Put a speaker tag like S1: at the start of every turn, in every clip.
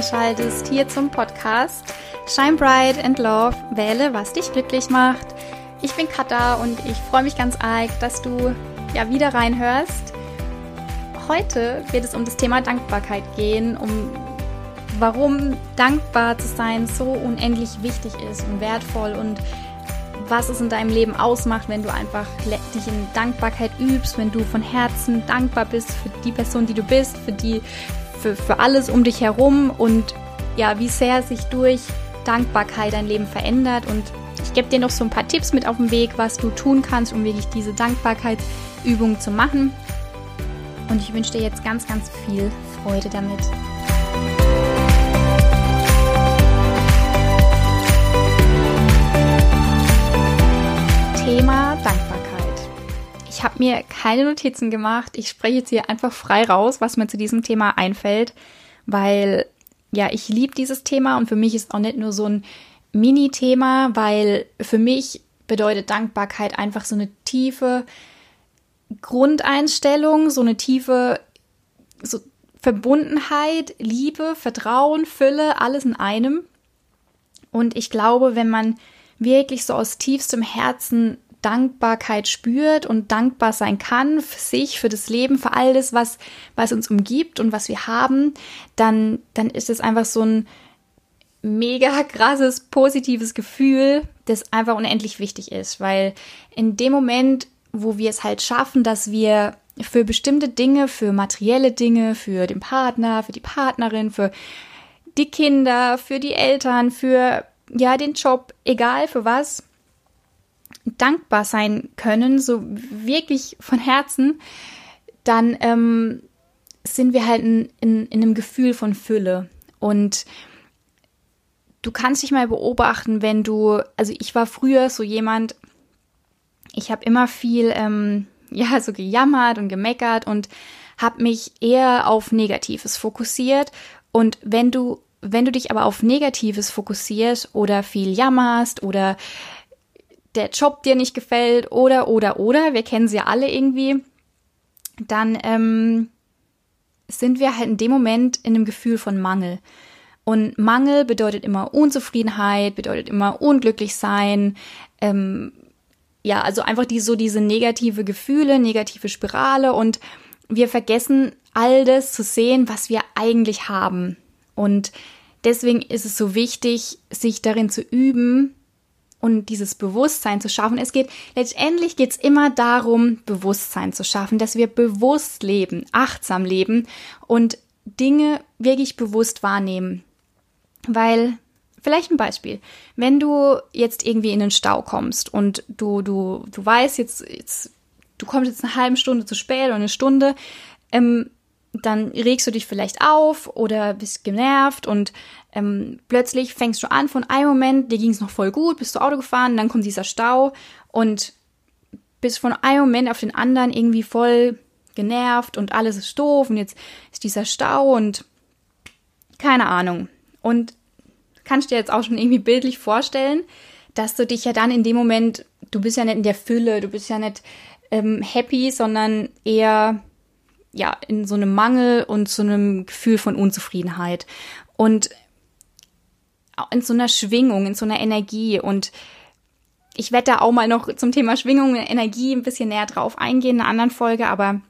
S1: einschaltest hier zum Podcast Shine Bright and Love, wähle, was dich glücklich macht. Ich bin Katha und ich freue mich ganz arg, dass du ja wieder reinhörst. Heute wird es um das Thema Dankbarkeit gehen, um warum dankbar zu sein so unendlich wichtig ist und wertvoll und was es in deinem Leben ausmacht, wenn du einfach dich in Dankbarkeit übst, wenn du von Herzen dankbar bist für die Person, die du bist, für die, für, für alles um dich herum und ja, wie sehr sich durch Dankbarkeit dein Leben verändert. Und ich gebe dir noch so ein paar Tipps mit auf den Weg, was du tun kannst, um wirklich diese Dankbarkeitsübung zu machen. Und ich wünsche dir jetzt ganz, ganz viel Freude damit. Thema. Ich habe mir keine Notizen gemacht. Ich spreche jetzt hier einfach frei raus, was mir zu diesem Thema einfällt, weil ja, ich liebe dieses Thema und für mich ist auch nicht nur so ein Mini-Thema, weil für mich bedeutet Dankbarkeit einfach so eine tiefe Grundeinstellung, so eine tiefe so Verbundenheit, Liebe, Vertrauen, Fülle, alles in einem. Und ich glaube, wenn man wirklich so aus tiefstem Herzen Dankbarkeit spürt und dankbar sein kann für sich, für das Leben, für all das, was, was uns umgibt und was wir haben, dann, dann ist es einfach so ein mega krasses, positives Gefühl, das einfach unendlich wichtig ist, weil in dem Moment, wo wir es halt schaffen, dass wir für bestimmte Dinge, für materielle Dinge, für den Partner, für die Partnerin, für die Kinder, für die Eltern, für ja, den Job, egal für was, dankbar sein können, so wirklich von Herzen, dann ähm, sind wir halt in, in, in einem Gefühl von Fülle. Und du kannst dich mal beobachten, wenn du, also ich war früher so jemand, ich habe immer viel, ähm, ja, so gejammert und gemeckert und habe mich eher auf Negatives fokussiert. Und wenn du wenn du dich aber auf Negatives fokussierst oder viel jammerst oder der Job dir nicht gefällt oder, oder, oder, wir kennen sie ja alle irgendwie, dann ähm, sind wir halt in dem Moment in einem Gefühl von Mangel. Und Mangel bedeutet immer Unzufriedenheit, bedeutet immer unglücklich sein. Ähm, ja, also einfach die, so diese negative Gefühle, negative Spirale und wir vergessen all das zu sehen, was wir eigentlich haben. Und deswegen ist es so wichtig, sich darin zu üben und dieses Bewusstsein zu schaffen. Es geht, letztendlich geht es immer darum, Bewusstsein zu schaffen, dass wir bewusst leben, achtsam leben und Dinge wirklich bewusst wahrnehmen. Weil, vielleicht ein Beispiel, wenn du jetzt irgendwie in den Stau kommst und du, du, du weißt jetzt, jetzt, du kommst jetzt eine halbe Stunde zu spät oder eine Stunde, ähm, dann regst du dich vielleicht auf oder bist genervt und ähm, plötzlich fängst du an von einem Moment, dir ging es noch voll gut, bist du Auto gefahren, dann kommt dieser Stau und bist von einem Moment auf den anderen irgendwie voll genervt und alles ist doof und jetzt ist dieser Stau und keine Ahnung. Und kannst dir jetzt auch schon irgendwie bildlich vorstellen, dass du dich ja dann in dem Moment, du bist ja nicht in der Fülle, du bist ja nicht ähm, happy, sondern eher ja, in so einem Mangel und so einem Gefühl von Unzufriedenheit. Und in so einer Schwingung, in so einer Energie. Und ich werde da auch mal noch zum Thema Schwingung und Energie ein bisschen näher drauf eingehen in einer anderen Folge, aber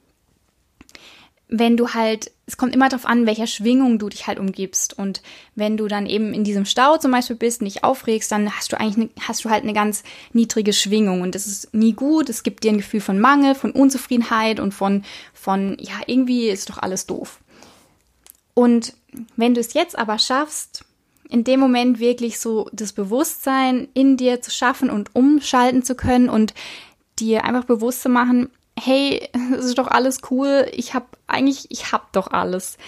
S1: wenn du halt, es kommt immer darauf an, welcher Schwingung du dich halt umgibst. Und wenn du dann eben in diesem Stau zum Beispiel bist, nicht aufregst, dann hast du eigentlich, ne, hast du halt eine ganz niedrige Schwingung. Und das ist nie gut. Es gibt dir ein Gefühl von Mangel, von Unzufriedenheit und von, von, ja, irgendwie ist doch alles doof. Und wenn du es jetzt aber schaffst, in dem Moment wirklich so das Bewusstsein in dir zu schaffen und umschalten zu können und dir einfach bewusst zu machen, hey, es ist doch alles cool. Ich habe eigentlich, ich habe doch alles.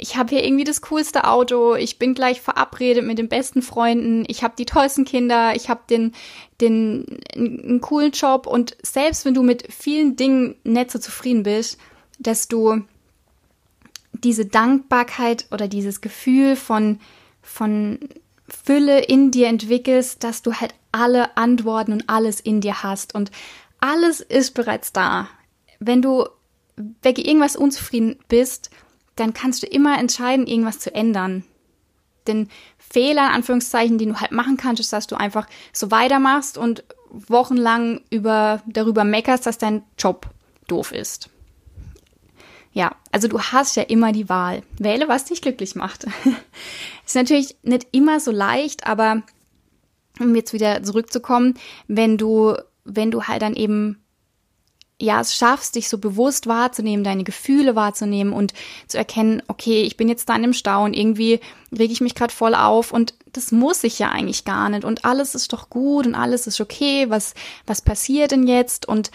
S1: Ich habe hier irgendwie das coolste Auto. Ich bin gleich verabredet mit den besten Freunden. Ich habe die tollsten Kinder. Ich habe den, den, einen coolen Job. Und selbst wenn du mit vielen Dingen nicht so zufrieden bist, dass du diese Dankbarkeit oder dieses Gefühl von, von Fülle in dir entwickelst, dass du halt alle Antworten und alles in dir hast. Und alles ist bereits da wenn du wegen irgendwas unzufrieden bist, dann kannst du immer entscheiden, irgendwas zu ändern. den Fehler, in Anführungszeichen, den du halt machen kannst, ist, dass du einfach so weitermachst und wochenlang über, darüber meckerst, dass dein Job doof ist. Ja, also du hast ja immer die Wahl. Wähle, was dich glücklich macht. ist natürlich nicht immer so leicht, aber um jetzt wieder zurückzukommen, wenn du, wenn du halt dann eben ja, es schaffst, dich so bewusst wahrzunehmen, deine Gefühle wahrzunehmen und zu erkennen, okay, ich bin jetzt da in dem Stau und irgendwie reg ich mich gerade voll auf und das muss ich ja eigentlich gar nicht und alles ist doch gut und alles ist okay, was, was passiert denn jetzt? Und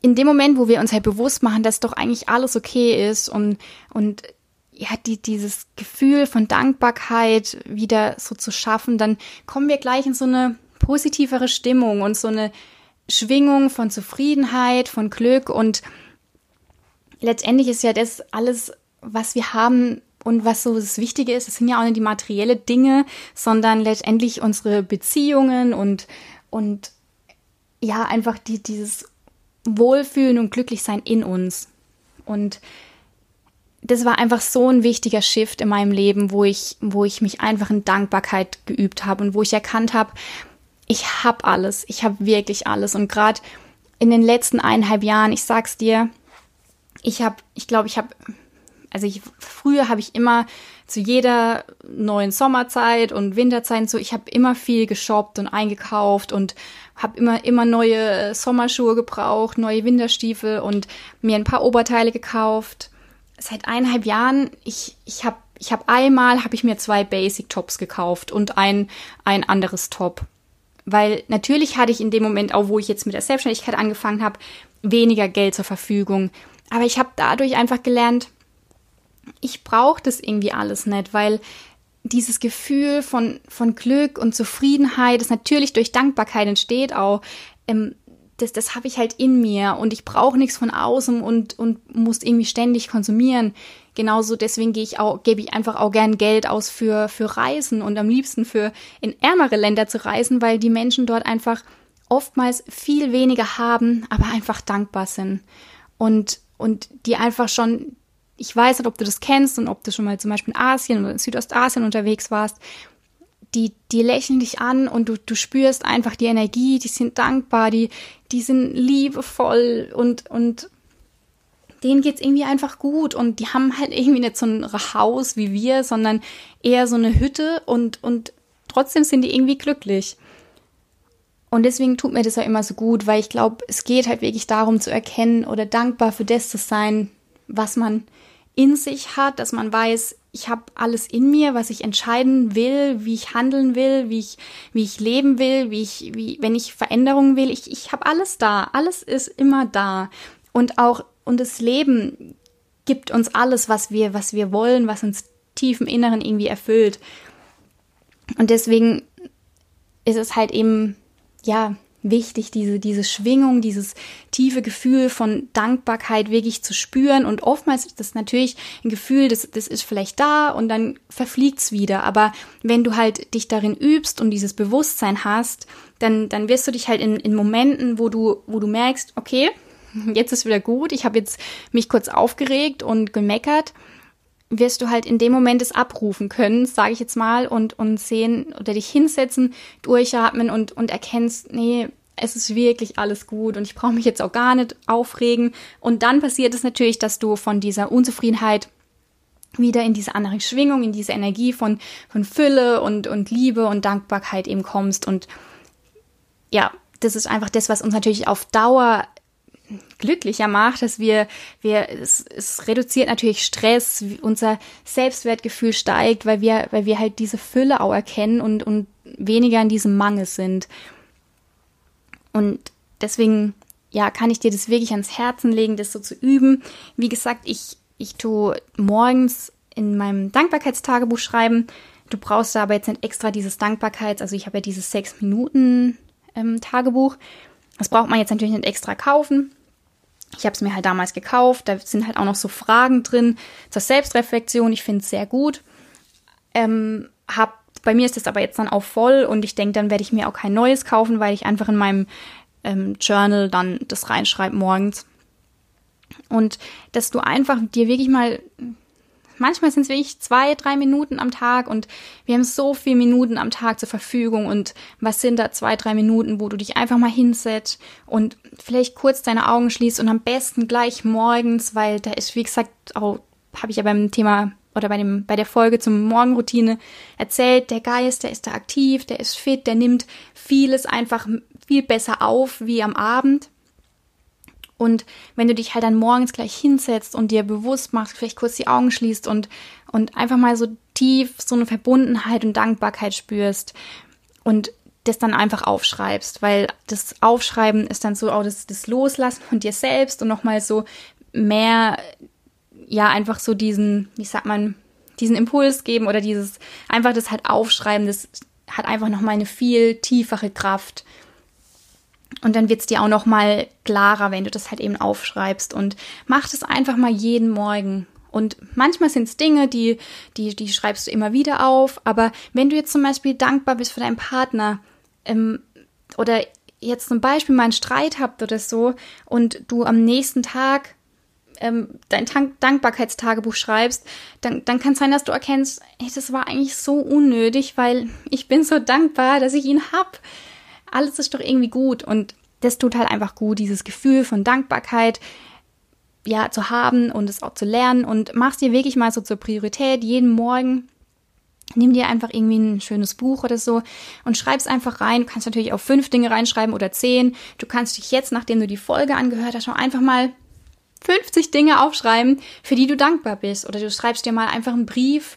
S1: in dem Moment, wo wir uns halt bewusst machen, dass doch eigentlich alles okay ist und, und ja, die, dieses Gefühl von Dankbarkeit wieder so zu schaffen, dann kommen wir gleich in so eine positivere Stimmung und so eine Schwingung von Zufriedenheit, von Glück und letztendlich ist ja das alles, was wir haben und was so das Wichtige ist, das sind ja auch nicht die materielle Dinge, sondern letztendlich unsere Beziehungen und, und ja, einfach die, dieses Wohlfühlen und Glücklichsein in uns. Und das war einfach so ein wichtiger Shift in meinem Leben, wo ich, wo ich mich einfach in Dankbarkeit geübt habe und wo ich erkannt habe, ich habe alles, ich habe wirklich alles. Und gerade in den letzten eineinhalb Jahren, ich sag's dir, ich habe, ich glaube, ich habe, also ich, früher habe ich immer zu jeder neuen Sommerzeit und Winterzeit so, ich habe immer viel geshoppt und eingekauft und habe immer immer neue Sommerschuhe gebraucht, neue Winterstiefel und mir ein paar Oberteile gekauft. Seit eineinhalb Jahren, ich ich habe ich habe einmal habe ich mir zwei Basic Tops gekauft und ein ein anderes Top weil natürlich hatte ich in dem Moment, auch wo ich jetzt mit der Selbstständigkeit angefangen habe, weniger Geld zur Verfügung. Aber ich habe dadurch einfach gelernt, ich brauche das irgendwie alles nicht, weil dieses Gefühl von, von Glück und Zufriedenheit, das natürlich durch Dankbarkeit entsteht, auch ähm, das, das habe ich halt in mir und ich brauche nichts von außen und, und muss irgendwie ständig konsumieren. Genauso deswegen gehe ich auch, gebe ich einfach auch gern Geld aus für, für Reisen und am liebsten für in ärmere Länder zu reisen, weil die Menschen dort einfach oftmals viel weniger haben, aber einfach dankbar sind. Und, und die einfach schon, ich weiß nicht, ob du das kennst und ob du schon mal zum Beispiel in Asien oder in Südostasien unterwegs warst, die, die lächeln dich an und du, du spürst einfach die Energie, die sind dankbar, die, die sind liebevoll und, und denen geht's irgendwie einfach gut und die haben halt irgendwie nicht so ein Haus wie wir, sondern eher so eine Hütte und, und trotzdem sind die irgendwie glücklich. Und deswegen tut mir das ja immer so gut, weil ich glaube, es geht halt wirklich darum zu erkennen oder dankbar für das zu sein, was man in sich hat, dass man weiß, ich habe alles in mir, was ich entscheiden will, wie ich handeln will, wie ich, wie ich leben will, wie ich, wie, wenn ich Veränderungen will, ich, ich habe alles da, alles ist immer da. Und auch, und das Leben gibt uns alles, was wir, was wir wollen, was uns tief im Inneren irgendwie erfüllt. Und deswegen ist es halt eben, ja, wichtig, diese, diese Schwingung, dieses tiefe Gefühl von Dankbarkeit wirklich zu spüren. Und oftmals ist das natürlich ein Gefühl, das, das ist vielleicht da und dann verfliegt's wieder. Aber wenn du halt dich darin übst und dieses Bewusstsein hast, dann, dann wirst du dich halt in, in Momenten, wo du, wo du merkst, okay, jetzt ist wieder gut, ich habe jetzt mich kurz aufgeregt und gemeckert, wirst du halt in dem Moment es abrufen können, sage ich jetzt mal, und, und sehen oder dich hinsetzen, durchatmen und, und erkennst, nee, es ist wirklich alles gut und ich brauche mich jetzt auch gar nicht aufregen. Und dann passiert es natürlich, dass du von dieser Unzufriedenheit wieder in diese andere Schwingung, in diese Energie von, von Fülle und, und Liebe und Dankbarkeit eben kommst. Und ja, das ist einfach das, was uns natürlich auf Dauer glücklicher macht, dass wir, wir, es, es reduziert natürlich Stress, unser Selbstwertgefühl steigt, weil wir, weil wir halt diese Fülle auch erkennen und, und weniger in diesem Mangel sind. Und deswegen, ja, kann ich dir das wirklich ans Herzen legen, das so zu üben. Wie gesagt, ich, ich tue morgens in meinem Dankbarkeitstagebuch schreiben. Du brauchst da aber jetzt nicht extra dieses Dankbarkeits, also ich habe ja dieses sechs Minuten ähm, Tagebuch. Das braucht man jetzt natürlich nicht extra kaufen. Ich habe es mir halt damals gekauft. Da sind halt auch noch so Fragen drin zur Selbstreflexion. Ich finde es sehr gut. Ähm, hab, bei mir ist das aber jetzt dann auch voll und ich denke, dann werde ich mir auch kein neues kaufen, weil ich einfach in meinem ähm, Journal dann das reinschreibe morgens. Und dass du einfach dir wirklich mal manchmal sind es wirklich zwei, drei Minuten am Tag und wir haben so viele Minuten am Tag zur Verfügung und was sind da zwei, drei Minuten, wo du dich einfach mal hinsetzt und vielleicht kurz deine Augen schließt und am besten gleich morgens, weil da ist, wie gesagt, auch habe ich ja beim Thema oder bei dem bei der Folge zum Morgenroutine erzählt, der Geist, der ist da aktiv, der ist fit, der nimmt vieles einfach viel besser auf wie am Abend. Und wenn du dich halt dann morgens gleich hinsetzt und dir bewusst machst, vielleicht kurz die Augen schließt und, und einfach mal so tief so eine Verbundenheit und Dankbarkeit spürst und das dann einfach aufschreibst, weil das Aufschreiben ist dann so auch das, das Loslassen von dir selbst und nochmal so mehr, ja, einfach so diesen, wie sagt man, diesen Impuls geben oder dieses, einfach das halt aufschreiben, das hat einfach nochmal eine viel tiefere Kraft. Und dann wird es dir auch noch mal klarer, wenn du das halt eben aufschreibst und mach das einfach mal jeden Morgen. Und manchmal sind es Dinge, die, die, die schreibst du immer wieder auf. Aber wenn du jetzt zum Beispiel dankbar bist für deinen Partner ähm, oder jetzt zum Beispiel mal einen Streit habt oder so und du am nächsten Tag ähm, dein Tank Dankbarkeitstagebuch schreibst, dann, dann kann es sein, dass du erkennst, ey, das war eigentlich so unnötig, weil ich bin so dankbar, dass ich ihn hab alles ist doch irgendwie gut und das tut halt einfach gut, dieses Gefühl von Dankbarkeit ja zu haben und es auch zu lernen und machst dir wirklich mal so zur Priorität jeden Morgen Nimm dir einfach irgendwie ein schönes Buch oder so und schreib's einfach rein. Du kannst natürlich auch fünf Dinge reinschreiben oder zehn. Du kannst dich jetzt, nachdem du die Folge angehört hast, schon einfach mal 50 Dinge aufschreiben, für die du dankbar bist. Oder du schreibst dir mal einfach einen Brief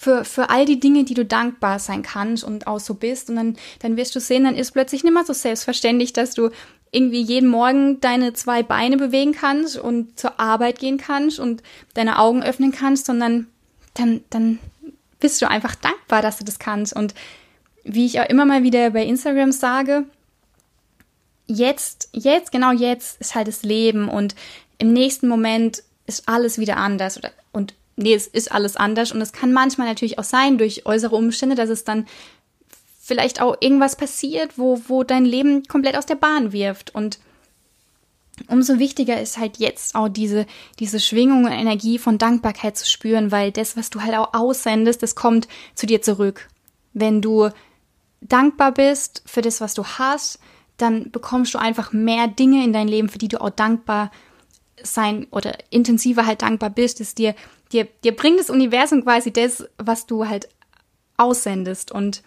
S1: für, für all die Dinge, die du dankbar sein kannst und auch so bist. Und dann, dann wirst du sehen, dann ist plötzlich nicht mehr so selbstverständlich, dass du irgendwie jeden Morgen deine zwei Beine bewegen kannst und zur Arbeit gehen kannst und deine Augen öffnen kannst, sondern dann, dann bist du einfach dankbar, dass du das kannst. Und wie ich auch immer mal wieder bei Instagram sage, jetzt, jetzt, genau jetzt ist halt das Leben und im nächsten Moment ist alles wieder anders oder, und nee, es ist alles anders. Und es kann manchmal natürlich auch sein, durch äußere Umstände, dass es dann vielleicht auch irgendwas passiert, wo, wo dein Leben komplett aus der Bahn wirft. Und umso wichtiger ist halt jetzt auch diese, diese Schwingung und Energie von Dankbarkeit zu spüren, weil das, was du halt auch aussendest, das kommt zu dir zurück. Wenn du dankbar bist für das, was du hast, dann bekommst du einfach mehr Dinge in dein Leben, für die du auch dankbar sein oder intensiver halt dankbar bist, es dir dir, dir bringt das Universum quasi das, was du halt aussendest. Und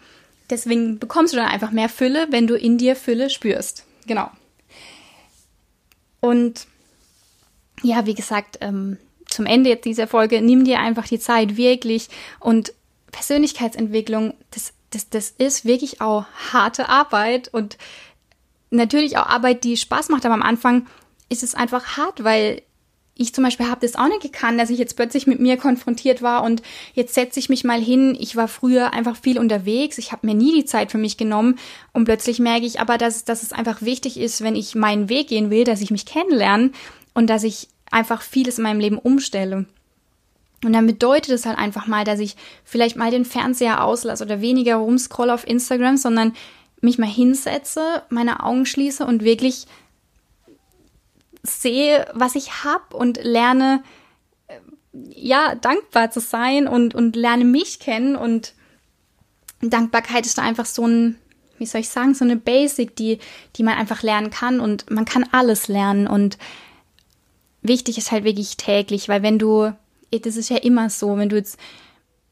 S1: deswegen bekommst du dann einfach mehr Fülle, wenn du in dir Fülle spürst. Genau. Und ja, wie gesagt, ähm, zum Ende jetzt dieser Folge, nimm dir einfach die Zeit wirklich und Persönlichkeitsentwicklung, das, das, das ist wirklich auch harte Arbeit und natürlich auch Arbeit, die Spaß macht, aber am Anfang ist es einfach hart, weil ich zum Beispiel habe das auch nicht gekannt, dass ich jetzt plötzlich mit mir konfrontiert war und jetzt setze ich mich mal hin. Ich war früher einfach viel unterwegs. Ich habe mir nie die Zeit für mich genommen und plötzlich merke ich aber, dass, dass es einfach wichtig ist, wenn ich meinen Weg gehen will, dass ich mich kennenlerne und dass ich einfach vieles in meinem Leben umstelle. Und dann bedeutet es halt einfach mal, dass ich vielleicht mal den Fernseher auslasse oder weniger rumscroll auf Instagram, sondern mich mal hinsetze, meine Augen schließe und wirklich sehe, was ich habe und lerne, äh, ja, dankbar zu sein und, und lerne mich kennen. Und Dankbarkeit ist da einfach so ein, wie soll ich sagen, so eine Basic, die, die man einfach lernen kann. Und man kann alles lernen. Und wichtig ist halt wirklich täglich, weil wenn du, das ist ja immer so, wenn du jetzt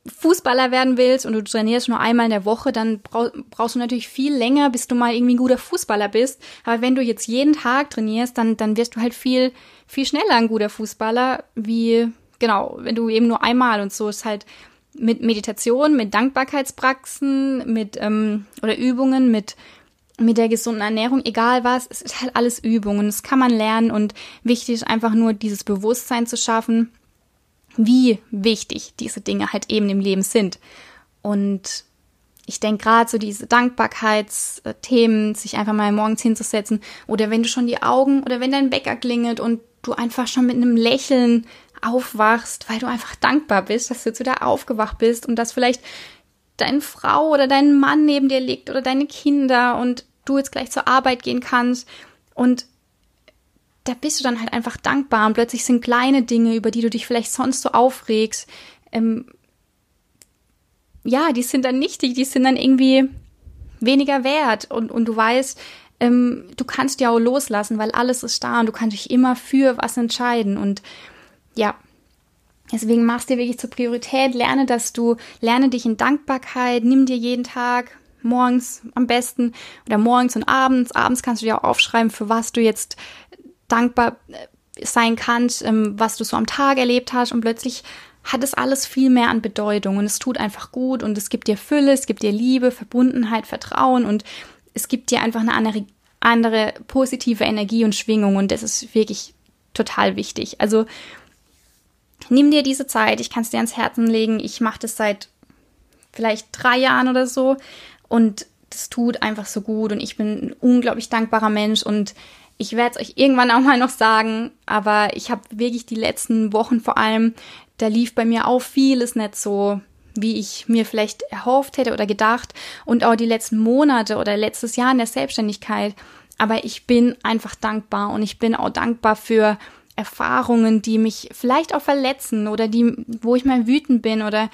S1: Fußballer werden willst und du trainierst nur einmal in der Woche, dann brauchst du natürlich viel länger, bis du mal irgendwie ein guter Fußballer bist. Aber wenn du jetzt jeden Tag trainierst, dann, dann wirst du halt viel, viel schneller ein guter Fußballer, wie, genau, wenn du eben nur einmal und so ist halt mit Meditation, mit Dankbarkeitspraxen, mit, ähm, oder Übungen, mit, mit der gesunden Ernährung, egal was, es ist halt alles Übungen. Das kann man lernen und wichtig ist einfach nur dieses Bewusstsein zu schaffen wie wichtig diese Dinge halt eben im Leben sind. Und ich denke gerade so diese Dankbarkeitsthemen, sich einfach mal morgens hinzusetzen oder wenn du schon die Augen oder wenn dein Wecker klingelt und du einfach schon mit einem Lächeln aufwachst, weil du einfach dankbar bist, dass du jetzt wieder aufgewacht bist und dass vielleicht deine Frau oder dein Mann neben dir liegt oder deine Kinder und du jetzt gleich zur Arbeit gehen kannst und da bist du dann halt einfach dankbar und plötzlich sind kleine Dinge, über die du dich vielleicht sonst so aufregst, ähm, ja, die sind dann nichtig, die sind dann irgendwie weniger wert. Und, und du weißt, ähm, du kannst ja auch loslassen, weil alles ist da und du kannst dich immer für was entscheiden. Und ja, deswegen machst dir wirklich zur Priorität, lerne, dass du, lerne dich in Dankbarkeit, nimm dir jeden Tag morgens am besten oder morgens und abends, abends kannst du dir auch aufschreiben, für was du jetzt dankbar äh, sein kannst, ähm, was du so am Tag erlebt hast. Und plötzlich hat es alles viel mehr an Bedeutung. Und es tut einfach gut. Und es gibt dir Fülle, es gibt dir Liebe, Verbundenheit, Vertrauen. Und es gibt dir einfach eine andere, andere positive Energie und Schwingung. Und das ist wirklich total wichtig. Also nimm dir diese Zeit, ich kann es dir ans Herzen legen, ich mache das seit vielleicht drei Jahren oder so. Und das tut einfach so gut. Und ich bin ein unglaublich dankbarer Mensch. Und ich werde es euch irgendwann auch mal noch sagen, aber ich habe wirklich die letzten Wochen vor allem da lief bei mir auch vieles nicht so, wie ich mir vielleicht erhofft hätte oder gedacht und auch die letzten Monate oder letztes Jahr in der Selbstständigkeit. Aber ich bin einfach dankbar und ich bin auch dankbar für Erfahrungen, die mich vielleicht auch verletzen oder die, wo ich mal wütend bin oder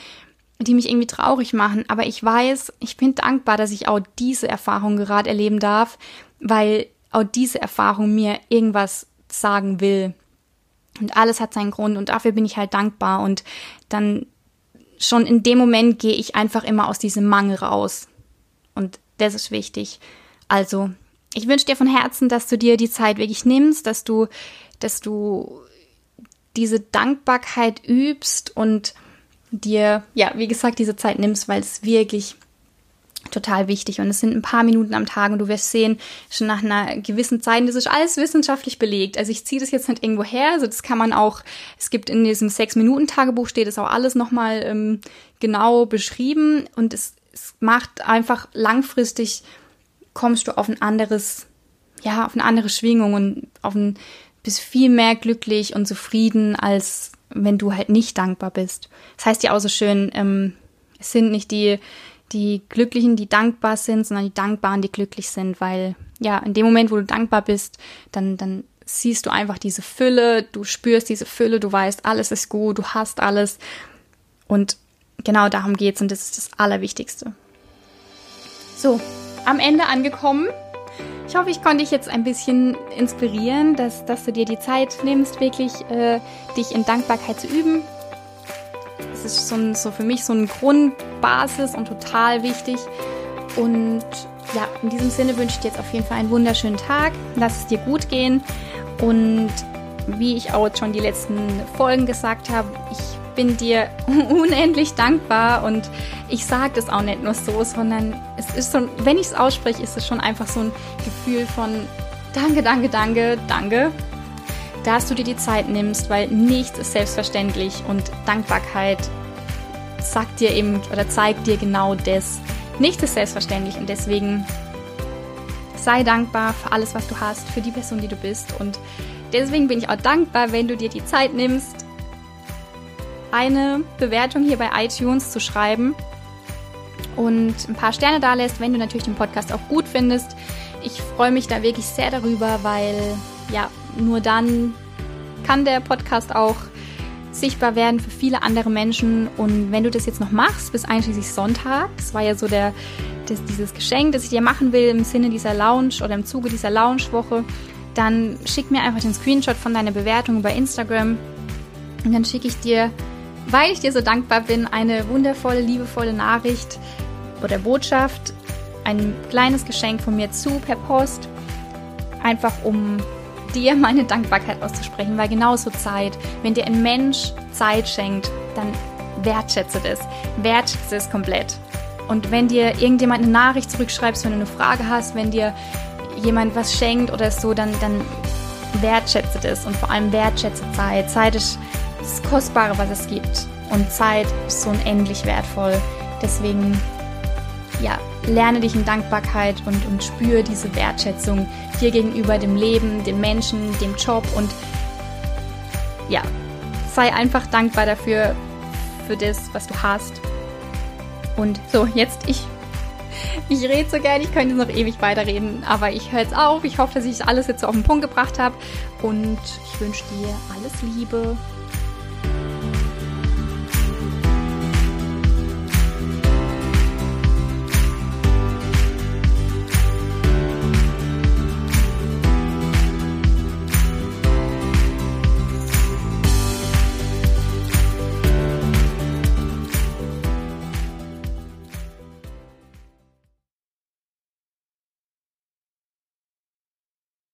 S1: die mich irgendwie traurig machen. Aber ich weiß, ich bin dankbar, dass ich auch diese Erfahrung gerade erleben darf, weil auch diese Erfahrung mir irgendwas sagen will. Und alles hat seinen Grund und dafür bin ich halt dankbar. Und dann schon in dem Moment gehe ich einfach immer aus diesem Mangel raus. Und das ist wichtig. Also, ich wünsche dir von Herzen, dass du dir die Zeit wirklich nimmst, dass du, dass du diese Dankbarkeit übst und dir, ja, wie gesagt, diese Zeit nimmst, weil es wirklich total wichtig. Und es sind ein paar Minuten am Tag und du wirst sehen, schon nach einer gewissen Zeit, das ist alles wissenschaftlich belegt. Also ich ziehe das jetzt nicht irgendwo her, also das kann man auch, es gibt in diesem Sechs-Minuten-Tagebuch steht es auch alles nochmal ähm, genau beschrieben und es, es macht einfach langfristig, kommst du auf ein anderes, ja, auf eine andere Schwingung und auf ein, bist viel mehr glücklich und zufrieden, als wenn du halt nicht dankbar bist. Das heißt ja auch so schön, ähm, es sind nicht die die Glücklichen, die dankbar sind, sondern die Dankbaren, die glücklich sind, weil ja, in dem Moment, wo du dankbar bist, dann, dann siehst du einfach diese Fülle, du spürst diese Fülle, du weißt, alles ist gut, du hast alles. Und genau darum geht's und das ist das Allerwichtigste. So, am Ende angekommen. Ich hoffe, ich konnte dich jetzt ein bisschen inspirieren, dass, dass du dir die Zeit nimmst, wirklich äh, dich in Dankbarkeit zu üben, ist so, ein, so für mich so eine Grundbasis und total wichtig. Und ja, in diesem Sinne wünsche ich dir jetzt auf jeden Fall einen wunderschönen Tag. Lass es dir gut gehen. Und wie ich auch schon die letzten Folgen gesagt habe, ich bin dir unendlich dankbar und ich sage das auch nicht nur so, sondern es ist so, wenn ich es ausspreche, ist es schon einfach so ein Gefühl von Danke, danke, danke, danke dass du dir die Zeit nimmst, weil nichts ist selbstverständlich und Dankbarkeit sagt dir eben oder zeigt dir genau das. Nichts ist selbstverständlich und deswegen sei dankbar für alles, was du hast, für die Person, die du bist und deswegen bin ich auch dankbar, wenn du dir die Zeit nimmst, eine Bewertung hier bei iTunes zu schreiben und ein paar Sterne da lässt, wenn du natürlich den Podcast auch gut findest. Ich freue mich da wirklich sehr darüber, weil ja, nur dann kann der Podcast auch sichtbar werden für viele andere Menschen. Und wenn du das jetzt noch machst, bis einschließlich Sonntag, das war ja so der, das, dieses Geschenk, das ich dir machen will im Sinne dieser Lounge oder im Zuge dieser Lounge-Woche, dann schick mir einfach den Screenshot von deiner Bewertung über Instagram. Und dann schicke ich dir, weil ich dir so dankbar bin, eine wundervolle, liebevolle Nachricht oder Botschaft, ein kleines Geschenk von mir zu per Post. Einfach um dir meine Dankbarkeit auszusprechen, weil genauso Zeit, wenn dir ein Mensch Zeit schenkt, dann wertschätze das. Wertschätze es komplett. Und wenn dir irgendjemand eine Nachricht zurückschreibst, wenn du eine Frage hast, wenn dir jemand was schenkt oder so, dann, dann wertschätze das und vor allem wertschätze Zeit. Zeit ist das Kostbare, was es gibt. Und Zeit ist so unendlich wertvoll. Deswegen, ja, lerne dich in Dankbarkeit und, und spüre diese Wertschätzung dir gegenüber, dem Leben, dem Menschen, dem Job und ja, sei einfach dankbar dafür, für das, was du hast. Und so, jetzt ich ich rede so gerne, ich könnte noch ewig weiterreden, aber ich höre jetzt auf. Ich hoffe, dass ich alles jetzt auf den Punkt gebracht habe und ich wünsche dir alles Liebe.